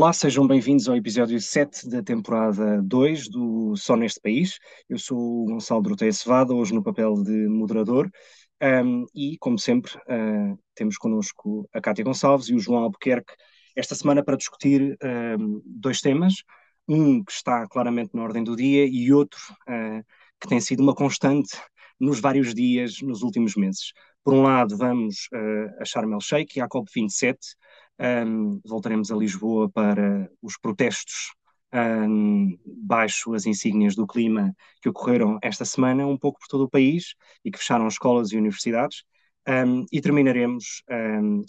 Olá, sejam bem-vindos ao episódio 7 da temporada 2 do Só Neste País. Eu sou o Gonçalo Droteia Cevada, hoje no papel de moderador. Um, e, como sempre, uh, temos connosco a Cátia Gonçalves e o João Albuquerque esta semana para discutir um, dois temas. Um que está claramente na ordem do dia e outro uh, que tem sido uma constante nos vários dias nos últimos meses. Por um lado, vamos uh, a Sharm el-Sheikh e à COP27, um, voltaremos a Lisboa para os protestos um, baixo as insígnias do clima que ocorreram esta semana, um pouco por todo o país e que fecharam escolas e universidades. Um, e terminaremos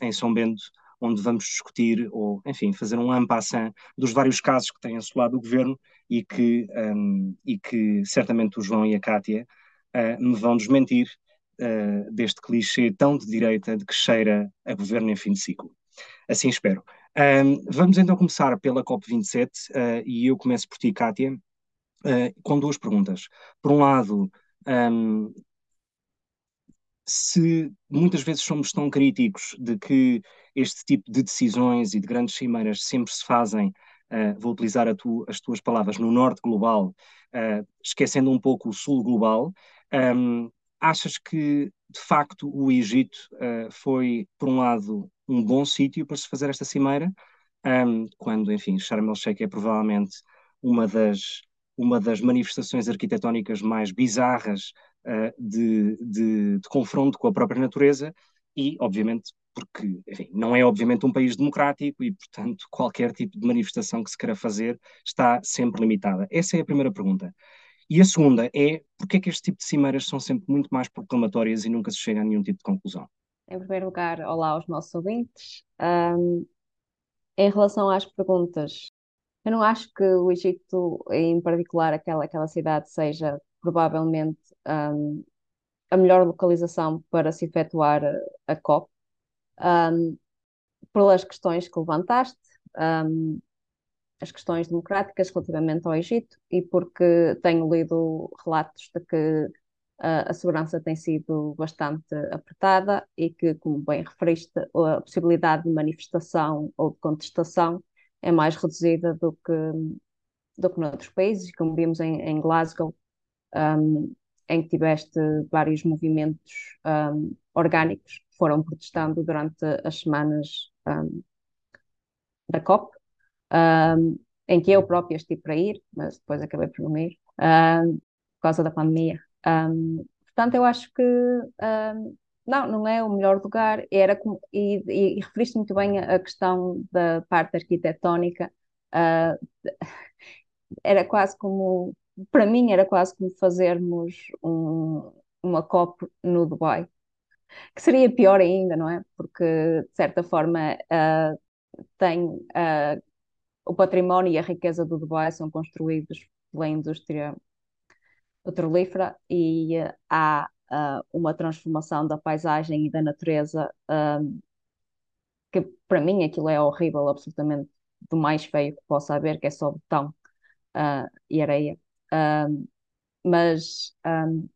em São Bento, onde vamos discutir, ou enfim, fazer um ampassant dos vários casos que têm assolado o governo e que, e que certamente o João e a Cátia uh, me vão desmentir uh, deste clichê tão de direita de que cheira a governo em fim de ciclo. Assim espero. Um, vamos então começar pela COP27 uh, ah, e eu começo por ti, Kátia, uh, com duas perguntas. Por um lado, um, se muitas vezes somos tão críticos de que este tipo de decisões e de grandes cimeiras sempre se fazem, uh, vou utilizar tu, as tuas palavras, no norte global, esquecendo um pouco o sul global, um, achas que, de facto, o Egito foi, por um lado, um bom sítio para se fazer esta cimeira, um, quando, enfim, Sharm el-Sheikh é provavelmente uma das, uma das manifestações arquitetónicas mais bizarras uh, de, de, de, confronto com a própria natureza e, obviamente, porque, enfim, não é obviamente um país democrático e, portanto, qualquer tipo de manifestação que se queira fazer está sempre limitada. Essa é a primeira pergunta. E a segunda é, porquê é que este tipo de cimeiras são sempre muito mais proclamatórias e nunca se chega a nenhum tipo de conclusão? Em primeiro lugar, olá aos nossos ouvintes. Um, em relação às perguntas, eu não acho que o Egito, em particular aquela, aquela cidade, seja provavelmente um, a melhor localização para se efetuar a, COP, um, pelas questões que levantaste, as questões democráticas relativamente ao Egito, e porque tenho lido relatos de que a segurança tem sido bastante apertada e que, como bem referiste, a possibilidade de manifestação ou de contestação é mais reduzida do que, do que noutros países, como vimos em, em Glasgow, um, em que tiveste vários movimentos um, orgânicos que foram protestando durante as semanas um, da COP, em que eu própria estive para ir, mas depois acabei por não ir, por causa da pandemia. Um, portanto, eu acho que um, não, não é o melhor lugar. Era e, e, e referiste muito bem a, a, questão da parte arquitetónica. Uh, era quase como, para mim, era quase como fazermos um, uma COP no Dubai, que seria pior ainda, não é? Porque, de certa forma, uh, tem uh, o património e a riqueza do Dubai são construídos pela indústria petrolífera e uh, há uh, uma transformação da paisagem e da natureza um, que para mim aquilo é horrível, absolutamente do mais feio que possa haver, que é só betão uh, e areia. Um, mas um,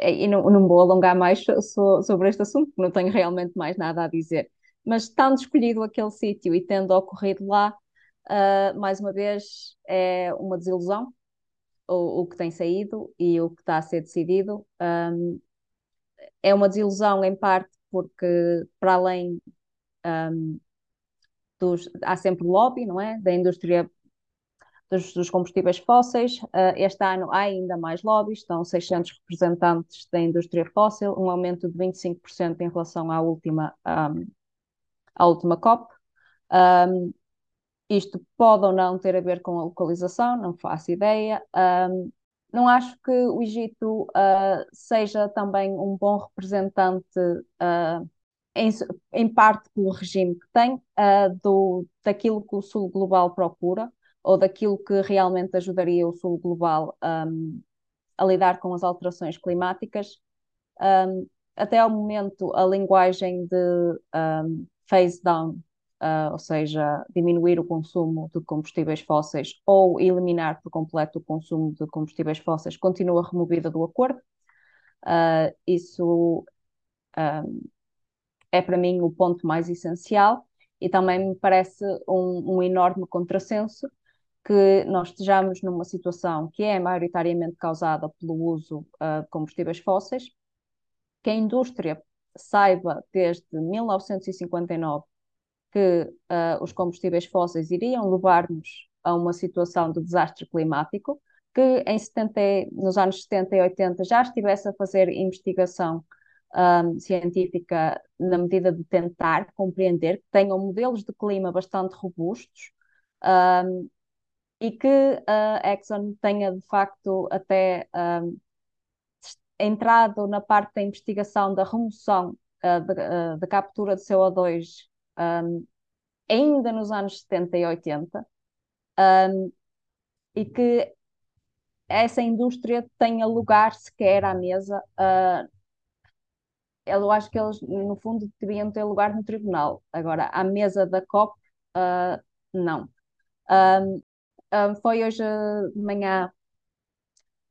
e não, não vou alongar mais so, sobre este assunto, porque não tenho realmente mais nada a dizer. Mas tendo escolhido aquele sítio e tendo ocorrido lá, uh, mais uma vez é uma desilusão, o, o que tem saído e o que está a ser decidido. Um, é uma desilusão, em parte, porque, para além um, dos. Há sempre lobby, não é? Da indústria dos, dos combustíveis fósseis. Uh, este ano há ainda mais lobbies, estão 600 representantes da indústria fóssil, um aumento de 25% em relação à última, um, à última COP. Um, isto pode ou não ter a ver com a localização, não faço ideia. Um, não acho que o Egito uh, seja também um bom representante, uh, em, em, parte pelo regime que tem, uh, do, daquilo que o Sul Global procura, ou daquilo que realmente ajudaria o Sul Global um, a lidar com as alterações climáticas. Um, até ao momento, a linguagem de um, phase down uh, ou seja, diminuir o consumo de combustíveis fósseis ou eliminar por completo o consumo de combustíveis fósseis, continua removida do acordo. Uh, isso um, é para mim o ponto mais essencial. E também me parece um, um enorme contrassenso que nós estejamos numa situação que é maioritariamente causada pelo uso uh, de combustíveis fósseis, que a indústria saiba desde 1959 que uh, os combustíveis fósseis iriam levar-nos a uma situação de desastre climático, que em 70, nos anos 70 e 80 já estivesse a fazer investigação um, científica na medida de tentar compreender, que tenham modelos de clima bastante robustos um, e que a Exxon tenha de facto até um, entrado na parte da investigação da remoção uh, da captura de CO2 um, ainda nos anos 70 e 80 um, e que essa indústria tenha lugar sequer à mesa. Uh, eu acho que eles, no fundo, deviam ter lugar no tribunal. Agora, à mesa da COP, uh, não. Um, um, foi hoje de manhã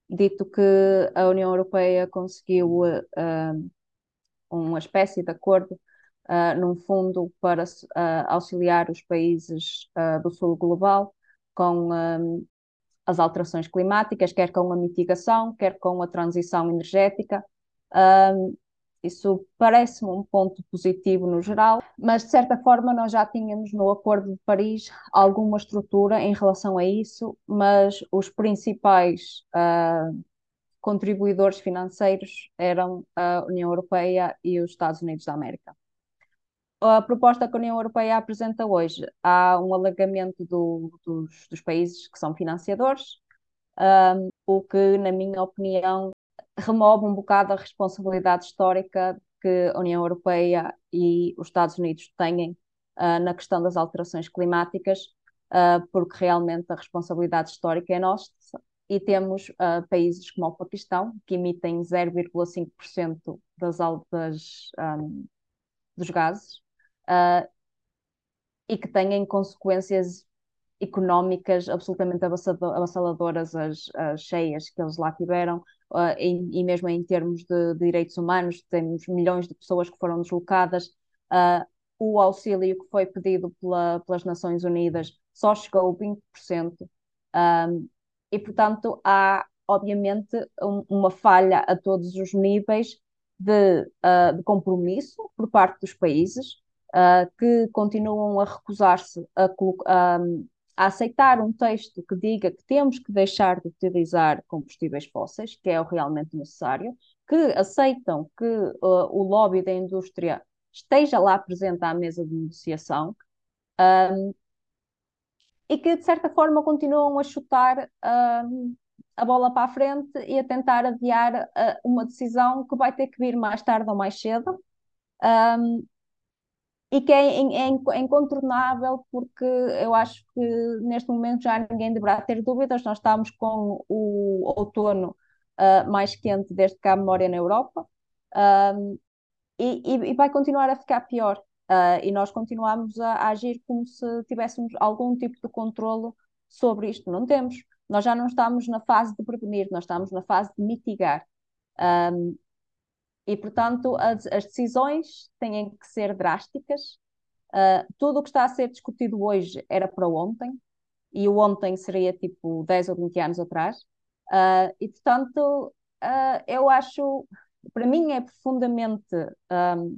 dito que a União Europeia conseguiu uh, uma espécie de acordo uh, num fundo para uh, auxiliar os países uh, do sul global com as alterações climáticas, quer com a mitigação, quer com a transição energética. Isso parece-me um ponto positivo no geral, mas de certa forma nós já tínhamos no Acordo de Paris alguma estrutura em relação a isso, mas os principais uh, contribuidores financeiros eram a União Europeia e os Estados Unidos da América. A proposta que a União Europeia apresenta hoje, há um alargamento do, dos, dos, países que são financiadores, um, o que, na minha opinião, remove um bocado a responsabilidade histórica que a União Europeia e os Estados Unidos têm uh, na questão das alterações climáticas, uh, porque realmente a responsabilidade histórica é nossa e temos uh, países como o Paquistão, que emitem 0,5% das altas um, dos gases uh, e que têm consequências económicas absolutamente avassaladoras as, as cheias que eles lá tiveram, uh, e, e, mesmo em termos de, de, direitos humanos, temos milhões de pessoas que foram deslocadas. Uh, o auxílio que foi pedido pela, pelas Nações Unidas só chegou a 20%. Um, e, portanto, há, obviamente, um, uma falha a todos os níveis de, uh, de compromisso por parte dos países, uh, que continuam a recusar-se a, a, a, aceitar um texto que diga que temos que deixar de utilizar combustíveis fósseis, que é o realmente necessário, que aceitam que uh, o lobby da indústria esteja lá presente à mesa de negociação. Um, e que de certa forma continuam a chutar a bola para a frente e a tentar adiar uh, uma decisão que vai ter que vir mais tarde ou mais cedo um, e que é, é, é, incontornável porque eu acho que neste momento já ninguém deverá ter dúvidas, nós estamos com o outono uh, mais quente desde que há memória na Europa um, e, e, vai continuar a ficar pior. Uh, e nós continuamos a, a, agir como se tivéssemos algum tipo de controlo sobre isto. Não temos. Nós já não estamos na fase de prevenir, nós estamos na fase de mitigar. Um, e, portanto, as, as, decisões têm que ser drásticas. Uh, tudo o que está a ser discutido hoje era para ontem, e o ontem seria tipo 10 ou 20 anos atrás. Uh, e, portanto, uh, eu acho, para mim, é profundamente um,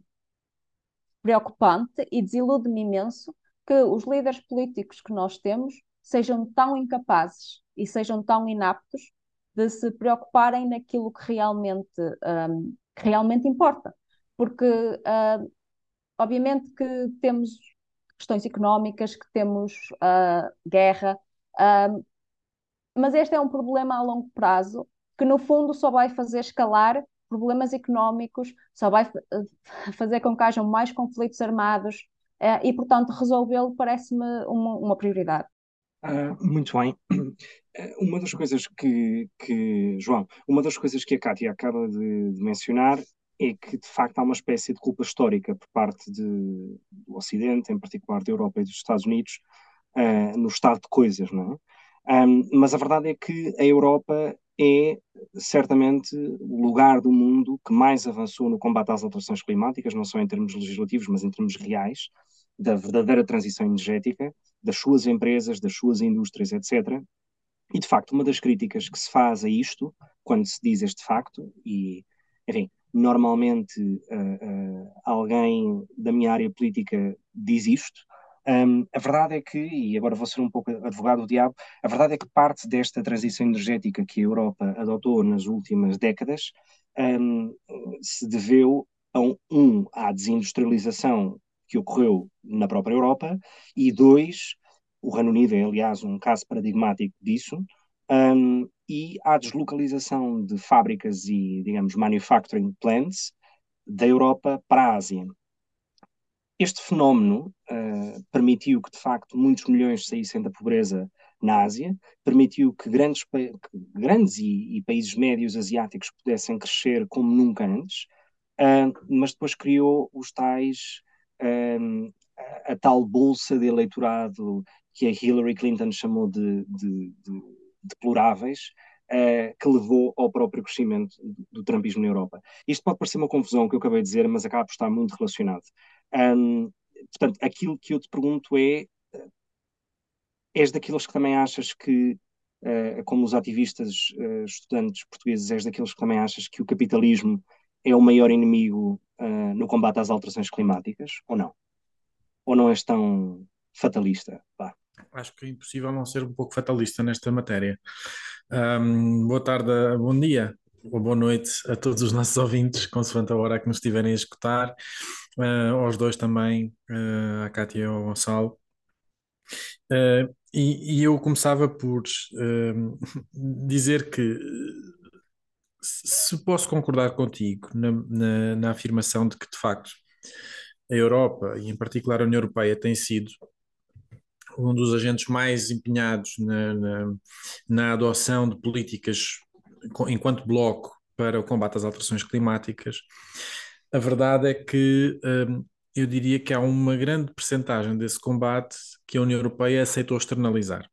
preocupante e desilude-me imenso que os líderes políticos que nós temos sejam tão incapazes e sejam tão inaptos de se preocuparem naquilo que realmente, um, realmente importa. Porque, uh, obviamente, que temos questões económicas, que temos uh, guerra, uh, mas este é um problema a longo prazo que, no fundo, só vai fazer escalar problemas económicos, só vai fazer com que hajam mais conflitos armados eh, e, portanto, resolvê-lo parece-me uma, uma prioridade. Muito bem. Eh, uma das coisas que, que, João, uma das coisas que a Kátia acaba de, de mencionar é que, de facto, há uma espécie de culpa histórica por parte de, do Ocidente, em particular da Europa e dos Estados Unidos, uh, no estado de coisas, não é? Um, mas a verdade é que a Europa é certamente o lugar do mundo que mais avançou no combate às alterações climáticas, não só em termos legislativos, mas em termos reais. da verdadeira transição energética, das suas empresas, das suas indústrias, etc. E, de facto, uma das críticas que se faz a isto, quando se diz este facto, e, enfim, normalmente uh, uh, alguém da minha área política diz isto, um, a verdade é que, e agora vou ser um pouco advogado do diabo, a verdade é que parte desta transição energética que a Europa adotou nas últimas décadas um, se deveu a um, um, à desindustrialização que ocorreu na própria Europa e dois, o Reino Unido é aliás um caso paradigmático disso, um, e à deslocalização de fábricas e, digamos, manufacturing plants da Europa para a Ásia. Este fenómeno uh, permitiu que, de facto, muitos milhões saíssem da pobreza na Ásia, permitiu que grandes, que grandes e, e, países médios asiáticos pudessem crescer como nunca antes, uh, mas depois criou os tais, a, a, tal bolsa de eleitorado que a Hillary Clinton chamou de, de, de deploráveis, uh, que levou ao próprio crescimento do, do trumpismo na Europa. Isto pode parecer uma confusão que eu acabei de dizer, mas acaba por estar muito relacionado. Um, portanto, aquilo que eu te pergunto é: és daqueles que também achas que, uh, como os ativistas uh, estudantes portugueses, és daqueles que também achas que o capitalismo é o maior inimigo uh, no combate às alterações climáticas, ou não? Ou não és tão fatalista? Pá. Acho que é impossível não ser um pouco fatalista nesta matéria. Um, boa tarde, bom dia ou boa noite a todos os nossos ouvintes, consoante a hora que nos estiverem a escutar, uh, aos dois também, uh, à Cátia e ao Gonçalo. Uh, e, e, eu começava por dizer que se posso concordar contigo na, na, na afirmação de que, de facto, a Europa, e em particular a União Europeia, tem sido um dos agentes mais empenhados na, na, na, adoção de políticas enquanto bloco para o combate às alterações climáticas, a verdade é que hum, eu diria que há uma grande percentagem desse combate que a União Europeia aceitou externalizar.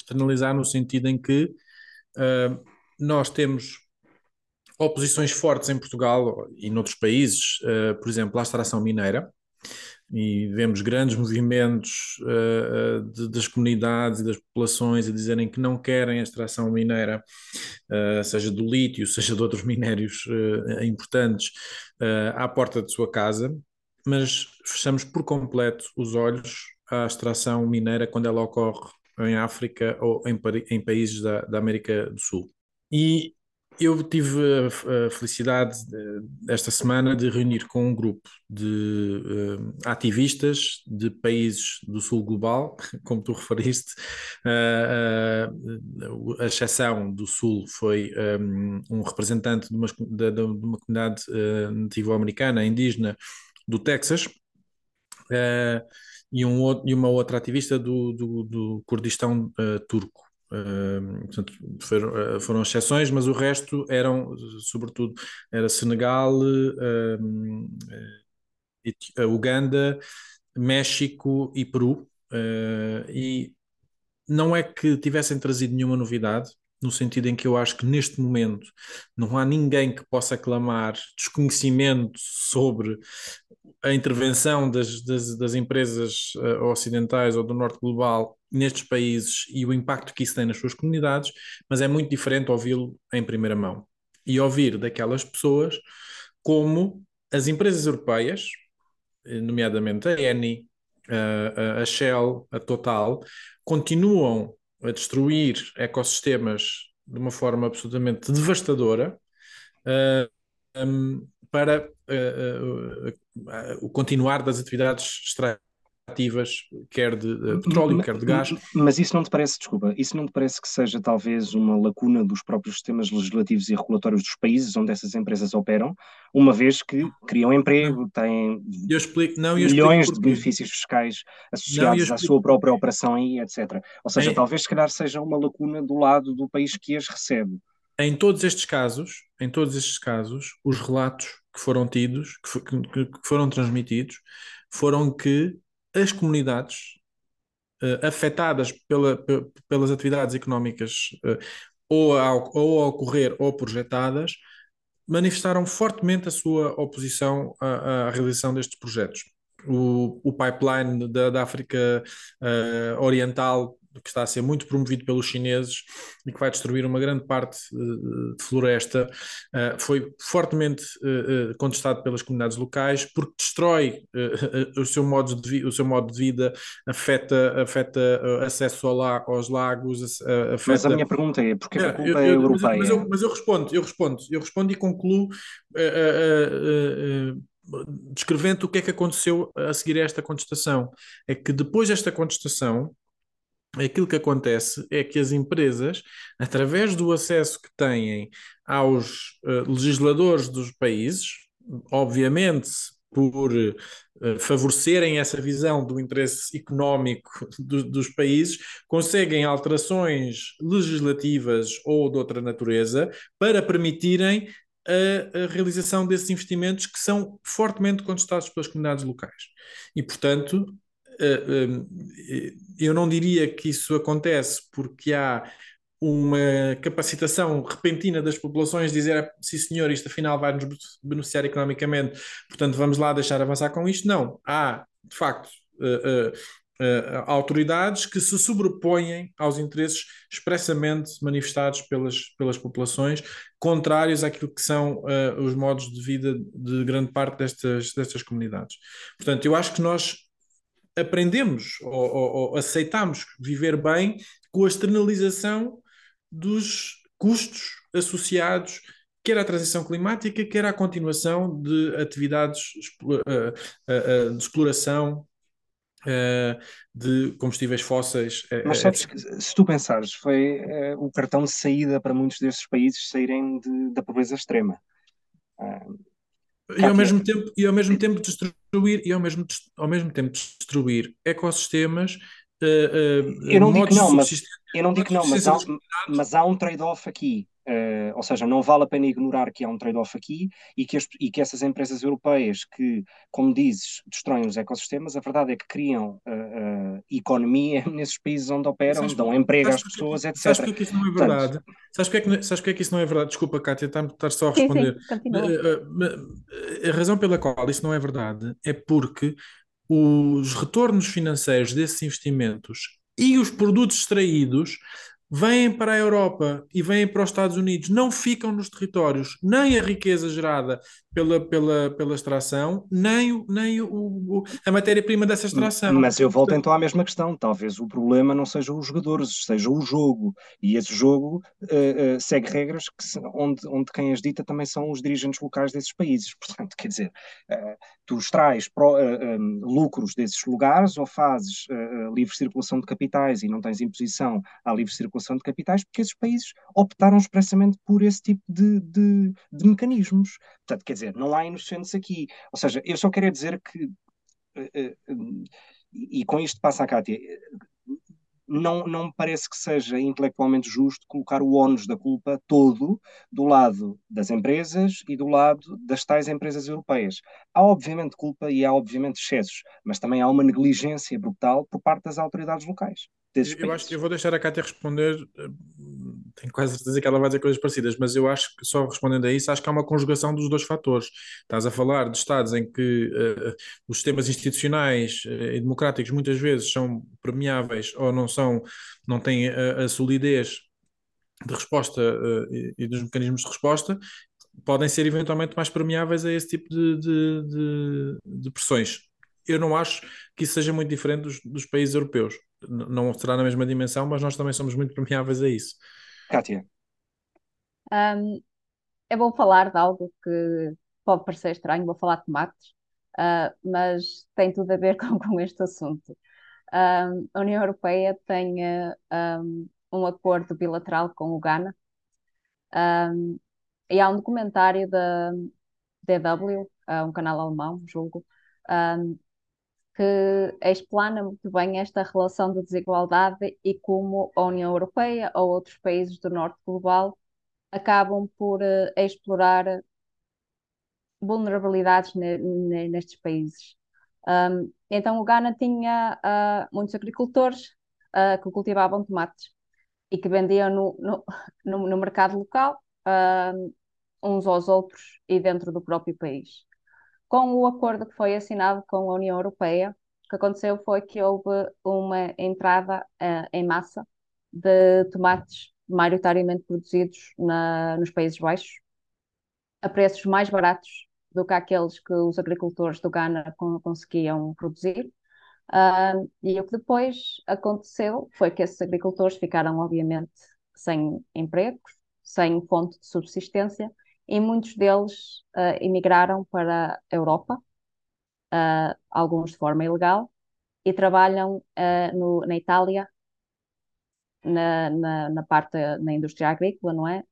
Externalizar no sentido em que hum, nós temos oposições fortes em Portugal e noutros países, uh, por exemplo, à extração mineira, e vemos grandes movimentos uh, de, das comunidades e das populações a dizerem que não querem a extração mineira, uh, seja do lítio, seja de outros minérios uh, importantes, à porta de sua casa, mas fechamos por completo os olhos à extração mineira quando ela ocorre em África ou em, em países da, da América do Sul. E eu tive a, a felicidade de, esta semana de reunir com um grupo de uh, ativistas de países do sul global, como tu referiste. Uh, uh, a exceção do sul foi um, um representante de uma, de, de uma comunidade nativo-americana, indígena, do Texas. e, um, e uma outra ativista do, do, do Kurdistão turco. Uh, portanto, foram, uh, foram, exceções, mas o resto eram, sobretudo, era Senegal, uh, Uganda, México e Peru. e não é que tivessem trazido nenhuma novidade, no sentido em que eu acho que neste momento não há ninguém que possa clamar desconhecimento sobre a intervenção das, das, das empresas uh, ocidentais ou do norte global nestes países e o impacto que isso tem nas suas comunidades, mas é muito diferente ouvi-lo em primeira mão e ouvir daquelas pessoas como as empresas europeias, eh, nomeadamente a Eni, a, a Shell, a Total, continuam a destruir ecossistemas de uma forma absolutamente devastadora uh, eh, um, para uh, uh, o continuar das atividades extrativas, quer de petróleo, quer de gás. Mas isso não te parece, desculpa, isso não te parece que seja talvez uma lacuna dos próprios sistemas legislativos e regulatórios dos países onde essas empresas operam, uma vez que criam emprego, têm explico, não, milhões de benefícios fiscais associados não, à sua própria operação aí, etc. Ou seja, é... talvez se calhar seja uma lacuna do lado do país que as recebe. Em todos estes casos, em todos estes casos, os relatos que foram tidos, que, que, que foram transmitidos, foram que as comunidades uh, afetadas pela, pelas atividades económicas uh, ou, a, ou a ocorrer ou projetadas manifestaram fortemente a sua oposição à, à realização destes projetos. o, o pipeline da, da África uh, Oriental que está a ser muito promovido pelos chineses e que vai destruir uma grande parte uh, de floresta, uh, foi fortemente uh, contestado pelas comunidades locais porque destrói o, seu modo de o seu modo de vida, afeta, afeta acesso ao la aos lagos. Afeta... Mas a minha pergunta é, porque a culpa eu, eu, é europeia? Mas eu, mas eu, mas eu respondo, eu respondo, eu respondo e concluo descrevendo o que é que aconteceu a seguir a esta contestação. É que depois desta contestação, aquilo que acontece é que as empresas, através do acesso que têm aos uh, legisladores dos países, obviamente por uh, favorecerem essa visão do interesse económico do, dos países, conseguem alterações legislativas ou de outra natureza para permitirem a, a, realização desses investimentos que são fortemente contestados pelas comunidades locais. E, portanto, eh, eh, eu não diria que isso acontece porque há uma capacitação repentina das populações dizer sim senhor, isto afinal vai nos beneficiar economicamente, portanto vamos lá deixar avançar com isto. Não, há de facto autoridades que se sobrepõem aos interesses expressamente manifestados pelas, pelas populações, contrários àquilo que são os modos de vida de grande parte destas, destas comunidades. Portanto, eu acho que nós aprendemos ou, ou, ou aceitamos viver bem com a externalização dos custos associados quer à transição climática, quer à continuação de atividades eh, eh, eh, de exploração de combustíveis fósseis. Mas sabes que, se tu pensares, foi o cartão de saída para muitos desses países saírem de, da pobreza extrema. E ao mesmo tempo, e ao mesmo tempo destruir, e ao mesmo, ao mesmo tempo destruir ecossistemas Uh, uh, eu não não, mas eu não digo não, mas há, mas há um trade-off aqui. Uh, ou seja, não vale a pena ignorar que há um trade-off aqui e que, as, e que essas empresas europeias que, como dizes, destroem os ecossistemas, a verdade é que criam uh, uh, economia nesses países onde operam, sabes, dão emprego às pessoas, etc. Sabes porque é que isso não é verdade? Portanto, sabes porque é que, sabes porque é que isso não é verdade? Desculpa, Kátia, estar só a responder. Sim, sim, a razão pela qual isso não é verdade é porque os retornos financeiros desses investimentos e os produtos extraídos vêm para a Europa e vêm para os Estados Unidos, não ficam nos territórios, nem a riqueza gerada pela, pela, pela extração, nem, o, nem o, o a matéria-prima dessa extração. Mas eu volto então à mesma questão. Talvez o problema não seja os jogadores, seja o jogo. E esse jogo uh, uh, segue regras que, onde, onde quem as dita também são os dirigentes locais desses países. Portanto, quer dizer, uh, tu extrais pro, um, lucros desses lugares ou fazes livre circulação de capitais e não tens imposição à livre circulação de capitais porque esses países optaram expressamente por esse tipo de, de, de mecanismos. Portanto, quer dizer, não há inocentes aqui. Ou seja, eu só quero dizer que, uh, uh, e com isto passa a Cátia, não, não me parece que seja intelectualmente justo colocar o ónus da culpa todo do lado das empresas e do lado das tais empresas europeias. Há obviamente culpa e há obviamente excessos, mas também há uma negligência brutal por parte das autoridades locais. Eu acho que eu vou deixar a Cátia responder, eh, tenho quase certeza que ela vai dizer coisas parecidas, mas eu acho que só respondendo a isso, acho que há uma conjugação dos dois fatores. Estás a falar de Estados em que uh, os sistemas institucionais uh, e democráticos muitas vezes são permeáveis ou não são, não têm a, a solidez de resposta uh, e, e, dos mecanismos de resposta, podem ser eventualmente mais permeáveis a esse tipo de, de, de, de pressões. Eu não acho que isso seja muito diferente dos, dos países europeus não será na mesma dimensão, mas nós também somos muito permeáveis a isso. Kátia. Um, vou falar de algo que pode parecer estranho, vou falar de tomates, uh, mas tem tudo a ver com, com este assunto. Um, a União Europeia tem um, um, acordo bilateral com o Ghana e há um documentário da DW, uh, um canal alemão, julgo, que explana muito bem esta relação de desigualdade e como a União Europeia ou outros países do norte global acabam por uh, explorar vulnerabilidades ne, ne, nestes países. Um, então, o Ghana tinha uh, muitos agricultores uh, que cultivavam tomates e que vendiam no, no, no, no mercado local, uns aos outros e dentro do próprio país. Com o acordo que foi assinado com a União Europeia, o que aconteceu foi que houve uma entrada uh, em massa de tomates maioritariamente produzidos na, nos Países Baixos, a preços mais baratos do que aqueles que os agricultores do Ghana conseguiam produzir. Uh, e o que depois aconteceu foi que esses agricultores ficaram, obviamente, sem empregos, sem fonte de subsistência, e muitos deles uh, emigraram para a Europa, uh, alguns de forma ilegal, e trabalham no, na Itália, na, na, na, parte, na indústria agrícola, não é?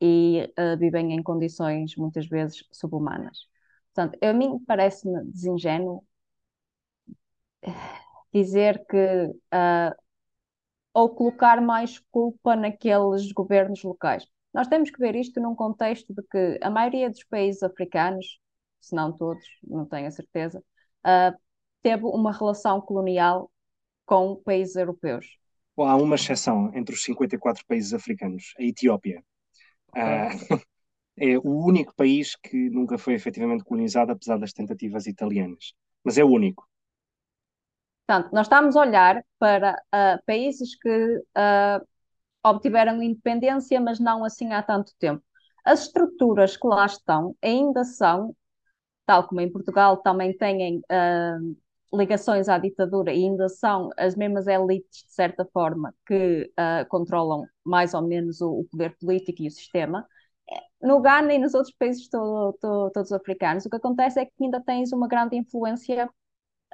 e vivem em condições muitas vezes subhumanas. Portanto, a mim parece-me desingênuo dizer que uh, ou colocar mais culpa naqueles governos locais. Nós temos que ver isto num contexto de que a maioria dos países africanos, se não todos, não tenho a certeza, uh, teve uma relação colonial com países europeus. há uma exceção entre os 54 países africanos, a Etiópia. Uh, é o único país que nunca foi efetivamente colonizado, apesar das tentativas italianas. Mas é o único. Portanto, nós estamos a olhar para uh, países que uh, obtiveram independência, mas não assim há tanto tempo. As estruturas que lá estão ainda são, tal como em Portugal também têm uh, ligações à ditadura, e ainda são as mesmas elites, de certa forma, que controlam mais ou menos o, o, poder político e o sistema. No Ghana e nos outros países todo, todo, todos africanos, o que acontece é que ainda tens uma grande influência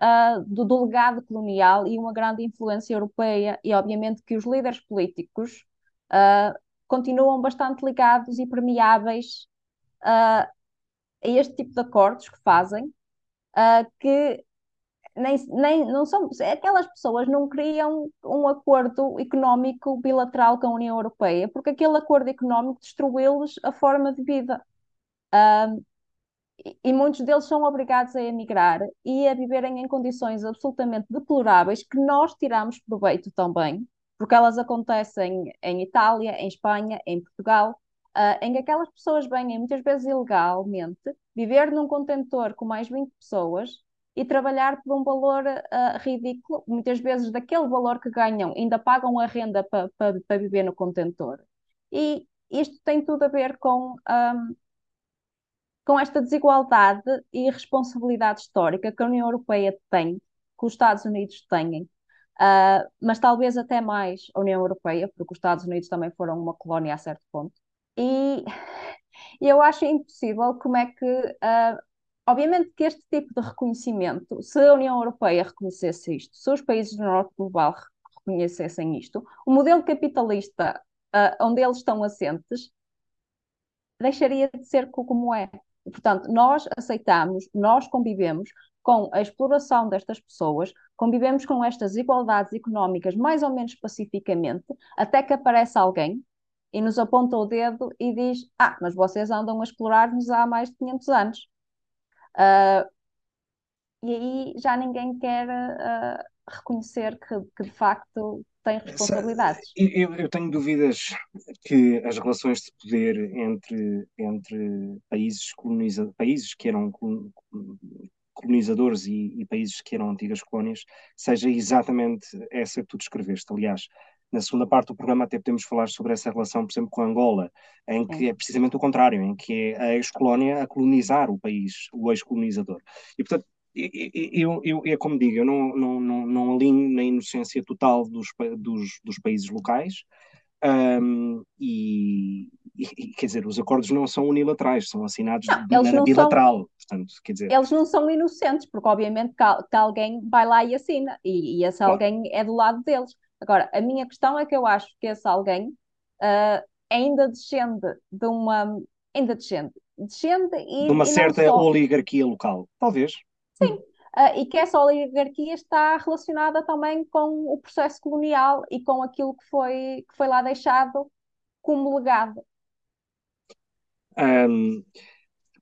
uh, do, do legado colonial e uma grande influência europeia, e obviamente que os líderes políticos uh, continuam bastante ligados e permeáveis uh, a este tipo de acordos que fazem, que nem, nem, não são, aquelas pessoas não criam um acordo económico bilateral com a União Europeia, porque aquele acordo económico destruiu-lhes a forma de vida. Uh, e muitos deles são obrigados a emigrar e a viverem em condições absolutamente deploráveis que nós tiramos proveito também, porque elas acontecem em Itália, em Espanha, em Portugal, uh, em que aquelas pessoas vêm muitas vezes ilegalmente viver num contentor com mais 20 pessoas e trabalhar por um valor uh, ridículo, muitas vezes daquele valor que ganham ainda pagam a renda para pa, pa viver no contentor. E isto tem tudo a ver com um, ah, com esta desigualdade e responsabilidade histórica que a União Europeia tem, que os Estados Unidos têm, uh, mas talvez até mais a União Europeia, porque os Estados Unidos também foram uma colónia a certo ponto. E, eu acho impossível como é que. Uh, obviamente que este tipo de reconhecimento, se a União Europeia reconhecesse isto, se os países do Norte Global reconhecessem isto, o modelo capitalista uh, onde eles estão assentes deixaria de ser como é. Portanto, nós aceitamos, nós convivemos com a exploração destas pessoas, convivemos com estas igualdades económicas mais ou menos pacificamente, até que aparece alguém e nos aponta o dedo e diz: Ah, mas vocês andam a explorar-nos há mais de 500 anos. Uh, e aí já ninguém quer uh, reconhecer que, que, de facto tem responsabilidades. Eu, eu, tenho dúvidas que as relações de poder entre, entre países, coloniza, países que eram colonizadores e, e, países que eram antigas colónias seja exatamente essa que tu descreveste. Aliás, na segunda parte do programa até podemos falar sobre essa relação, por exemplo, com Angola, em que é, é precisamente o contrário, em que é a ex-colónia a colonizar o país, o ex-colonizador. E, portanto, eu, eu, é como digo, eu não, não, não, não alinho na inocência total dos, dos, dos países locais. Um, e, e, quer dizer, os acordos não são unilaterais, são assinados não, de maneira bilateral. São, portanto, quer dizer... Eles não são inocentes, porque obviamente que, que alguém vai lá e assina, e, e esse claro. alguém é do lado deles. Agora, a minha questão é que eu acho que esse alguém uh, ainda descende de uma. Ainda descende. Descende e. De uma e certa só... oligarquia local, talvez. Sim, uh, e que essa oligarquia está relacionada também com o processo colonial e com aquilo que foi, que foi lá deixado como legado. Um,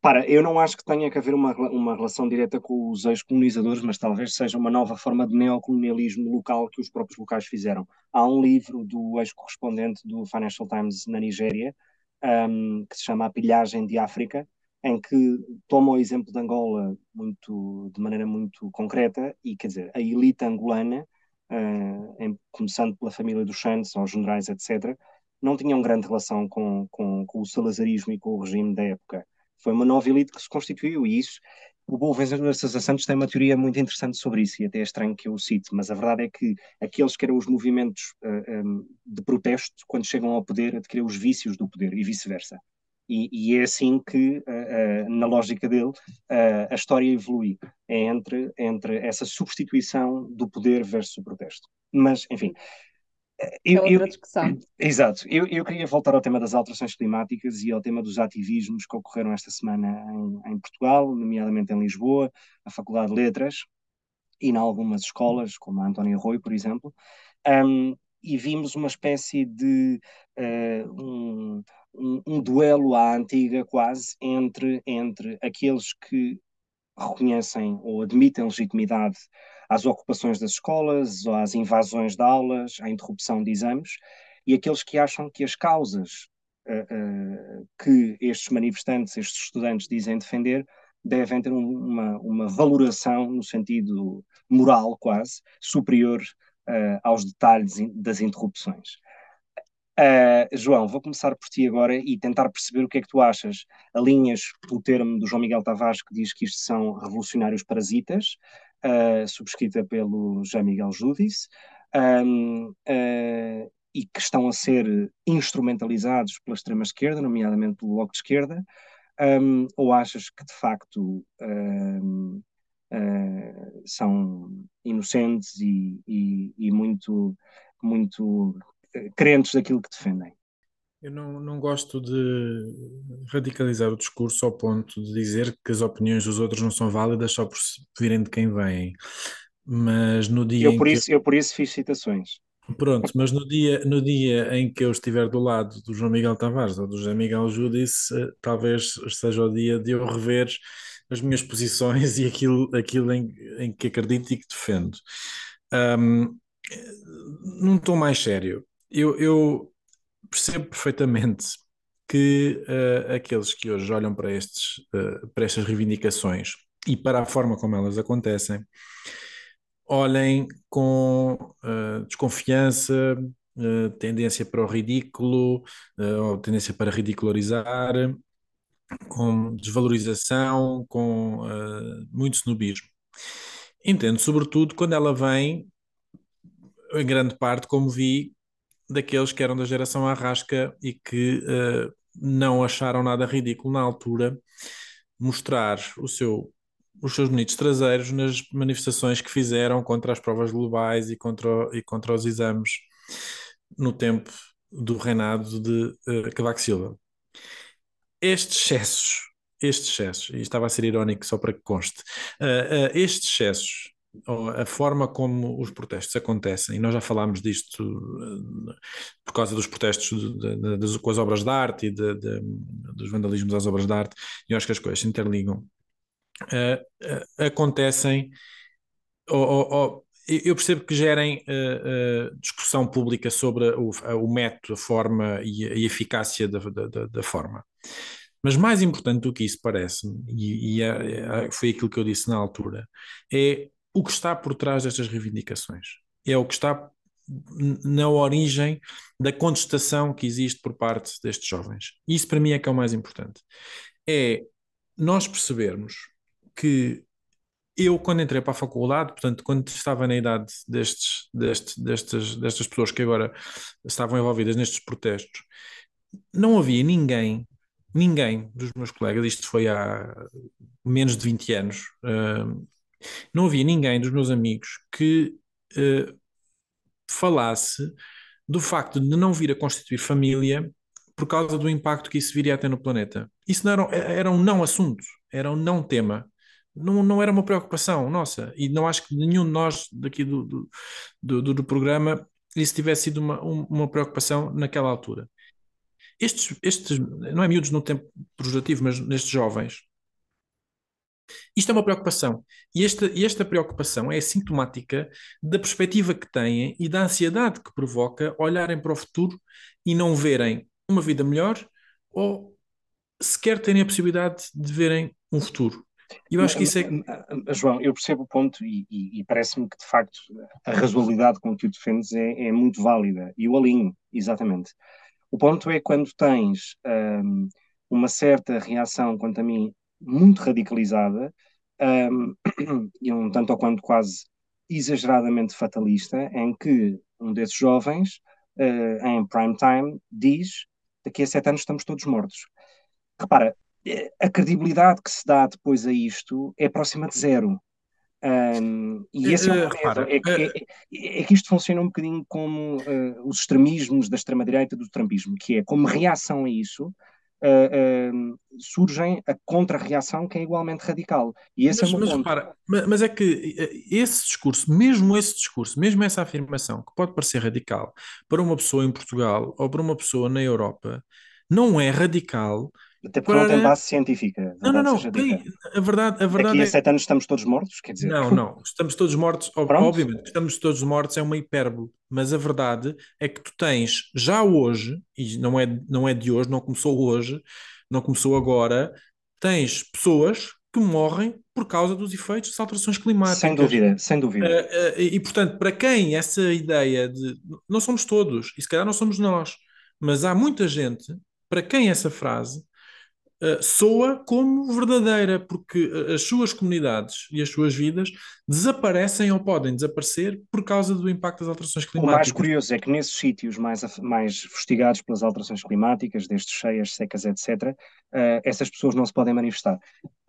para, eu não acho que tenha que haver uma, uma relação direta com os ex-colonizadores, mas talvez seja uma nova forma de neocolonialismo local que os próprios locais fizeram. Há um livro do ex-correspondente do Financial Times na Nigéria, um, que se chama A Pilhagem de África, em que toma o exemplo de Angola muito, de maneira muito concreta, e quer dizer, a elite angolana, uh, em, começando pela família dos Santos, aos generais, etc., não tinham grande relação com, com, com, o salazarismo e com o regime da época. Foi uma nova elite que se constituiu, e isso, o de Sousa Santos tem uma teoria muito interessante sobre isso, e até é estranho que eu o cite, mas a verdade é que aqueles que eram os movimentos uh, eh, um, eh, de protesto, quando chegam ao poder, adquiriram os vícios do poder, e vice-versa. E, e, é assim que, uh, uh, na lógica dele, uh, a história evolui é entre, entre essa substituição do poder versus o protesto. Mas, enfim. Eu, é outra discussão. Eu, exato. Eu, eu queria voltar ao tema das alterações climáticas e ao tema dos ativismos que ocorreram esta semana em, em Portugal, nomeadamente em Lisboa, a Faculdade de Letras e em algumas escolas, como a Antónia Rui, por exemplo. Um, e vimos uma espécie de um, um, um, duelo à antiga quase entre, entre aqueles que reconhecem ou admitem legitimidade às ocupações das escolas, ou às invasões de aulas, à interrupção de exames, e aqueles que acham que as causas uh, uh, que estes manifestantes, estes estudantes dizem defender, devem ter um, uma, uma valoração no sentido moral quase superior uh, aos detalhes das interrupções. Uh, João, vou começar por ti agora e tentar perceber o que é que tu achas. Alinhas o termo do João Miguel Tavares que diz que isto são revolucionários parasitas, uh, subscrita pelo João Miguel Judice, um, uh, e que estão a ser instrumentalizados pela extrema-esquerda, nomeadamente pelo Bloco de Esquerda, um, ou achas que de facto um, são inocentes e, e, e muito, muito crentes daquilo que defendem. Eu não, não gosto de radicalizar o discurso ao ponto de dizer que as opiniões dos outros não são válidas só por virem de quem vêm. Mas no dia eu por isso, eu... eu por isso fiz citações. Pronto, mas no dia, no dia em que eu estiver do lado do João Miguel Tavares ou do José Miguel Judice, eh, talvez seja o dia de eu rever as minhas posições e aquilo, aquilo em, em que acredito e que defendo. Um, num tom mais sério, eu, eu percebo perfeitamente que uh, aqueles que hoje olham para, estes, uh, para estas reivindicações e para a forma como elas acontecem, olhem com uh, desconfiança, tendência para o ridículo, ou tendência para ridicularizar, com desvalorização, com muito snobismo. Entendo, sobretudo, quando ela vem, em grande parte, como vi, daqueles que eram da geração Arrasca e que uh, não acharam nada ridículo na altura mostrar o seu, os seus bonitos traseiros nas manifestações que fizeram contra as provas globais e contra, e contra os exames no tempo do reinado de uh, Cavaco Silva. Estes excessos, estes excessos, e estava a ser irónico só para que conste, uh, uh, estes excessos a forma como os protestos acontecem, e nós já falámos disto uh, por causa dos protestos de, de, de, com as obras de arte e dos vandalismos às obras de arte, e eu acho que as coisas se interligam, uh, uh, acontecem. Eu percebo que gerem discussão pública sobre o, o método, a forma e a, e a eficácia da, da, da forma. Mas mais importante do que isso parece-me, e, e é, é, foi aquilo que eu disse na altura, é o que está por trás destas reivindicações. É o que está na origem da contestação que existe por parte destes jovens. Isso para mim é que é o mais importante. É nós percebermos que eu, quando entrei para a faculdade, portanto, quando estava na idade destes, destes, destas, destas pessoas que agora estavam envolvidas nestes protestos, não havia ninguém, ninguém dos meus colegas, isto foi há menos de 20 anos, uh, não havia ninguém dos meus amigos que uh, falasse do facto de não vir a constituir família por causa do impacto que isso viria a ter no planeta. Isso não era, era um não assunto, era um não tema. Não, não era uma preocupação nossa. E não acho que nenhum de nós daqui do, do, do, do programa isso tivesse sido uma, uma preocupação naquela altura. Estes, estes, não é miúdos no tempo projetivo, mas nestes jovens, isto é uma preocupação. E esta, esta preocupação é sintomática da perspectiva que têm e da ansiedade que provoca olharem para o futuro e não verem uma vida melhor ou sequer terem a possibilidade de verem um futuro. Eu acho que isso é. João, eu percebo o ponto e, e, e parece-me que, de facto, a razoabilidade com que o defendes é, é, muito válida e o alinho, exatamente. O ponto é quando tens um, uma certa reação, quanto a mim, muito radicalizada um, e um tanto ou quanto quase exageradamente fatalista, em que um desses jovens, uh, em prime time, diz daqui a sete anos estamos todos mortos. Repara, a credibilidade que se dá depois a isto é próxima de zero. Um, e esse é o medo, é que, é, é, é, que isto funciona um bocadinho como uh, os extremismos da extrema-direita do trumpismo, que é como reação a isso, uh, uh, surgem a contra-reação que é igualmente radical. E esse mas, é o mas, ponto. Repara, mas é que esse discurso, mesmo esse discurso, mesmo essa afirmação, que pode parecer radical para uma pessoa em Portugal ou para uma pessoa na Europa, não é radical até porque para... não tem base científica. Não, não, não. A verdade, a verdade Daqui a é... sete anos estamos todos mortos, quer dizer. Não, não. Estamos todos mortos. Pronto. Obviamente, estamos todos mortos é uma hipérbole. Mas a verdade é que tu tens, já hoje, e não é, não é de hoje, não começou hoje, não começou agora, tens pessoas que morrem por causa dos efeitos das alterações climáticas. Sem dúvida, sem dúvida. Uh, uh, e, portanto, para quem essa ideia de. Não somos todos, e se calhar não somos nós, mas há muita gente para quem essa frase uh, soa como verdadeira, porque eh, as suas comunidades e as suas vidas desaparecem ou podem desaparecer por causa do impacto das alterações climáticas. O mais curioso é que nesses sítios mais, mais fustigados pelas alterações climáticas, destes cheias, secas, etc., uh, eh, essas pessoas não se podem manifestar.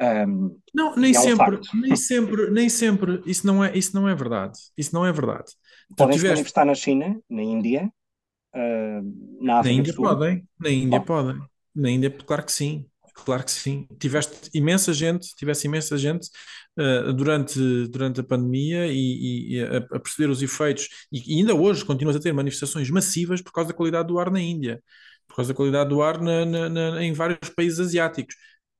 Um, não, nem é sempre, um nem sempre, nem sempre, isso não é, isso não é verdade. Isso não é verdade. Podem se manifestar na China, na Índia, uh, na África Na Índia podem, na Índia podem. Na Índia, claro que sim. Claro que sim. Tiveste imensa gente, tivesse imensa gente uh, durante, durante a pandemia e, e a, a, perceber os efeitos, e, e, ainda hoje continuas a ter manifestações massivas por causa da qualidade do ar na Índia, por causa da qualidade do ar na, na, na, em vários países asiáticos.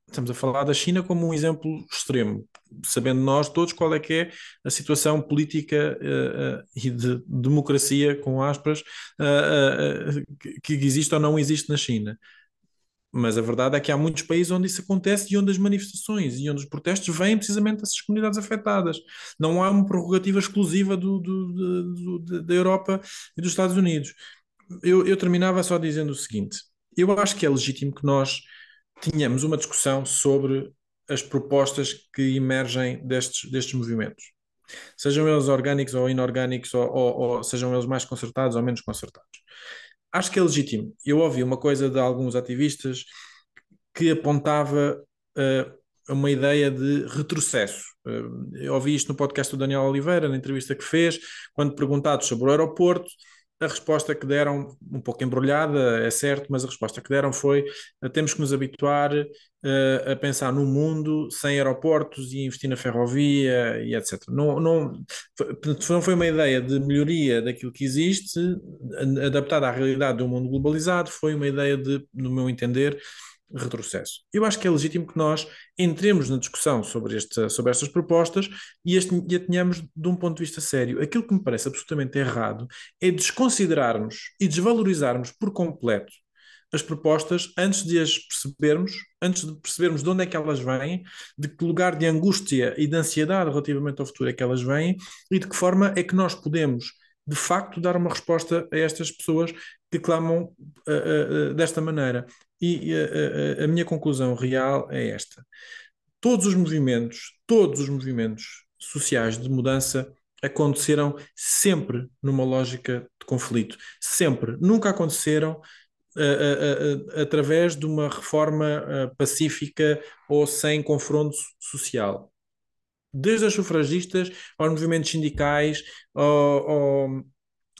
Estamos a falar da China como um exemplo extremo, sabendo nós todos qual é que é a situação política uh, uh, e de democracia, com aspas, que, que existe ou não existe na China. Mas a verdade é que há muitos países onde isso acontece e onde as manifestações e onde os protestos vêm precisamente dessas comunidades afetadas. Não há uma prerrogativa exclusiva do, do, do, da Europa e dos Estados Unidos. Eu, eu terminava só dizendo o seguinte: eu acho que é legítimo que nós tenhamos uma discussão sobre as propostas que emergem destes, destes movimentos. Sejam eles orgânicos ou inorgânicos, ou, ou, ou sejam eles mais concertados ou menos concertados acho que é legítimo. Eu ouvi uma coisa de alguns ativistas que apontava uh, uma ideia de retrocesso. Uh, eu ouvi isto no podcast do Daniel Oliveira, na entrevista que fez, quando perguntados sobre o aeroporto, a resposta que deram, um pouco embrulhada, é certo, mas a resposta que deram foi: eh, temos que nos habituar uh, a pensar num mundo sem aeroportos e investir na ferrovia e etc. Não, não, não foi uma ideia de melhoria daquilo que existe, adaptada à realidade de um mundo globalizado, foi uma ideia de, no meu entender, retrocesso. Eu acho que é legítimo que nós entremos na discussão sobre, este, sobre estas propostas e, este, e a tenhamos de um ponto de vista sério. Aquilo que me parece absolutamente errado é desconsiderarmos e desvalorizarmos por completo as propostas antes de as percebermos, antes de percebermos de onde é que elas vêm, de que lugar de angústia e de ansiedade relativamente ao futuro é que elas vêm e de que forma é que nós podemos de facto dar uma resposta a estas pessoas que clamam uh, uh, desta maneira. E a, a, minha conclusão real é esta: todos os movimentos, todos os movimentos sociais de mudança aconteceram sempre numa lógica de conflito. Sempre. Nunca aconteceram uh, uh, uh, através de uma reforma pacífica ou sem confronto social. Desde as sufragistas aos movimentos sindicais, ao, ao,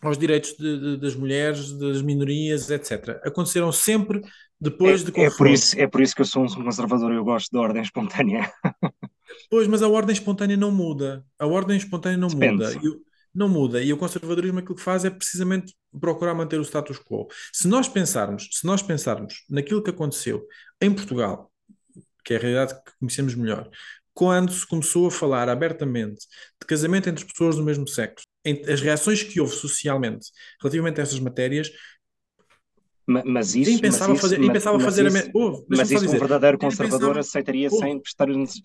aos direitos de, de, das mulheres, das minorias, etc. Aconteceram sempre depois é, de confronto. É por, isso, é por isso que eu sou um conservador e eu gosto da ordem espontânea. pois, mas a ordem espontânea não muda. A ordem espontânea não Depende. muda. Eu, não muda. E o conservadorismo aquilo que faz é precisamente procurar manter o status quo. Se nós pensarmos, se nós pensarmos naquilo que aconteceu em Portugal, que é a realidade que conhecemos melhor, quando se começou a falar abertamente de casamento entre pessoas do mesmo sexo, as reações que houve socialmente relativamente a essas matérias Mas isso, Quem pensava mas fazer, isso, pensava mas, fazer isso, a me... mas isso um verdadeiro conservador pensava... aceitaria sem,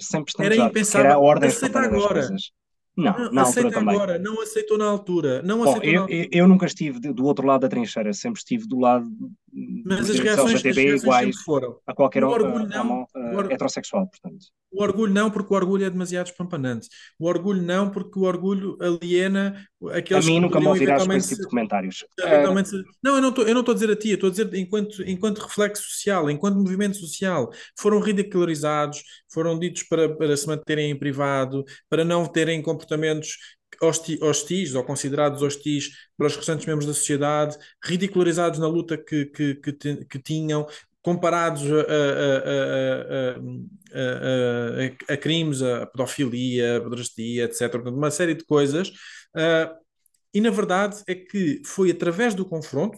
sem pestanejar, era impensável. era a ordem Aceita agora. Não, não na também. agora, não aceitou na altura. Não Bom, aceitou eu, na altura. eu nunca estive do outro lado da trincheira, sempre estive do lado Mas as reações, as LGTB reações iguais foram. a qualquer O orgulho não, or- heterossexual, portanto. O orgulho não, porque o orgulho é demasiado espampanante. O orgulho não, porque o orgulho aliena A aqueles mim que nunca me ouvirás com esse tipo de comentários. se- Não, eu não estou, eu não estou a dizer a ti, eu estou a dizer enquanto, enquanto reflexo social, enquanto movimento social, foram ridicularizados, foram ditos para, para se manterem em privado, para não terem comportamentos hosti- hostis ou considerados hostis para os restantes membros da sociedade, ridicularizados na luta que, que, que, que tinham, comparados a, a- a- a- crimes, a pedofilia, a pedrastia, etc. Uma série de coisas. ah, e na verdade é que foi através do confronto,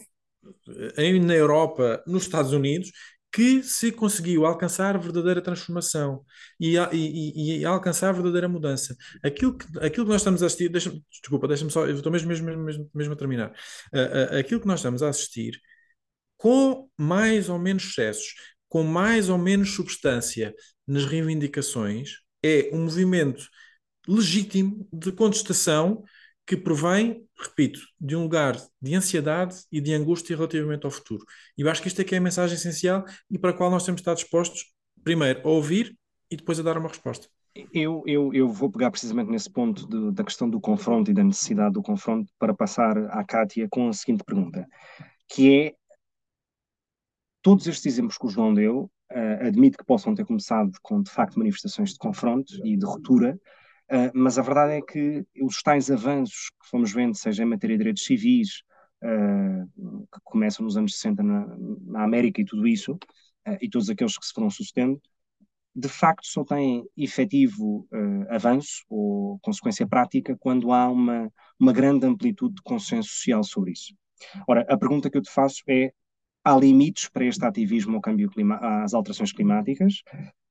na Europa, nos Estados Unidos, que se conseguiu alcançar verdadeira transformação e, e- e- alcançar verdadeira mudança. Aquilo que, aquilo que nós estamos a assistir, deixa desculpa, deixa-me só, eu estou mesmo, mesmo, mesmo, mesmo a terminar. Ah, ah, aquilo que nós estamos a assistir, com mais ou menos excessos, com mais ou menos substância nas reivindicações, é um movimento legítimo de contestação que provém, repito, de um lugar de ansiedade e de angústia relativamente ao futuro. E eu acho que isto é que é a mensagem essencial e para a qual nós temos de estar dispostos, primeiro, a ouvir e depois a dar uma resposta. Eu, eu, eu vou pegar precisamente nesse ponto de- da questão do confronto e da necessidade do confronto para passar à Kátia com a seguinte pergunta, que é todos estes exemplos que o João deu, uh, admito que possam ter começado com, de facto, manifestações de confronto e de ruptura, uh, mas a verdade é que os tais avanços que fomos vendo, seja em matéria de direitos civis, uh, que começam nos anos 60 na, na América e tudo isso, e todos aqueles que se foram sucedendo, de facto só têm efetivo avanço ou consequência prática quando há uma, uma grande amplitude de consenso social sobre isso. Ora, a pergunta que eu te faço é: há limites para este ativismo ao câmbio clima, às alterações climáticas?